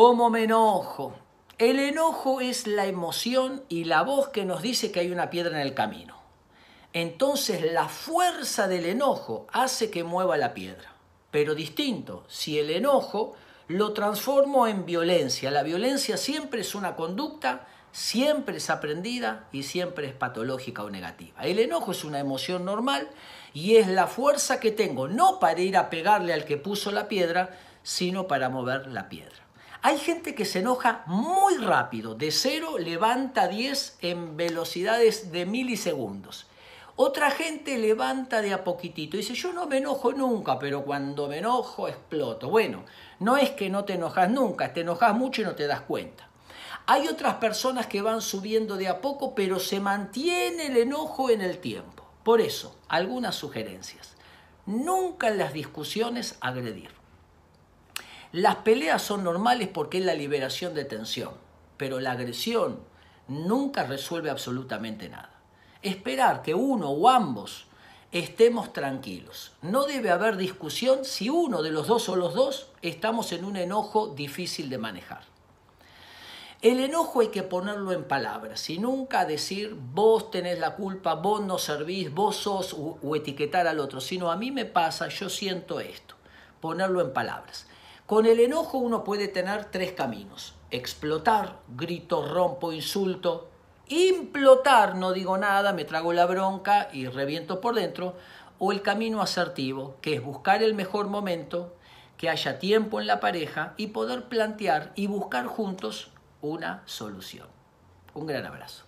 ¿Cómo me enojo? El enojo es la emoción y la voz que nos dice que hay una piedra en el camino. Entonces la fuerza del enojo hace que mueva la piedra. Pero distinto, si el enojo lo transformo en violencia, la violencia siempre es una conducta, siempre es aprendida y siempre es patológica o negativa. El enojo es una emoción normal y es la fuerza que tengo, no para ir a pegarle al que puso la piedra, sino para mover la piedra. Hay gente que se enoja muy rápido, de cero levanta 10 en velocidades de milisegundos. Otra gente levanta de a poquitito dice, yo no me enojo nunca, pero cuando me enojo exploto. Bueno, no es que no te enojas nunca, te enojas mucho y no te das cuenta. Hay otras personas que van subiendo de a poco, pero se mantiene el enojo en el tiempo. Por eso, algunas sugerencias. Nunca en las discusiones agredir. Las peleas son normales porque es la liberación de tensión, pero la agresión nunca resuelve absolutamente nada. Esperar que uno o ambos estemos tranquilos. No debe haber discusión si uno de los dos o los dos estamos en un enojo difícil de manejar. El enojo hay que ponerlo en palabras y nunca decir vos tenés la culpa, vos no servís, vos sos o, etiquetar al otro, sino a mí me pasa, yo siento esto. Ponerlo en palabras. Con el enojo uno puede tener tres caminos. Explotar, grito, rompo, insulto. Implotar, no digo nada, me trago la bronca y reviento por dentro. O el camino asertivo, que es buscar el mejor momento, que haya tiempo en la pareja y poder plantear y buscar juntos una solución. Un gran abrazo.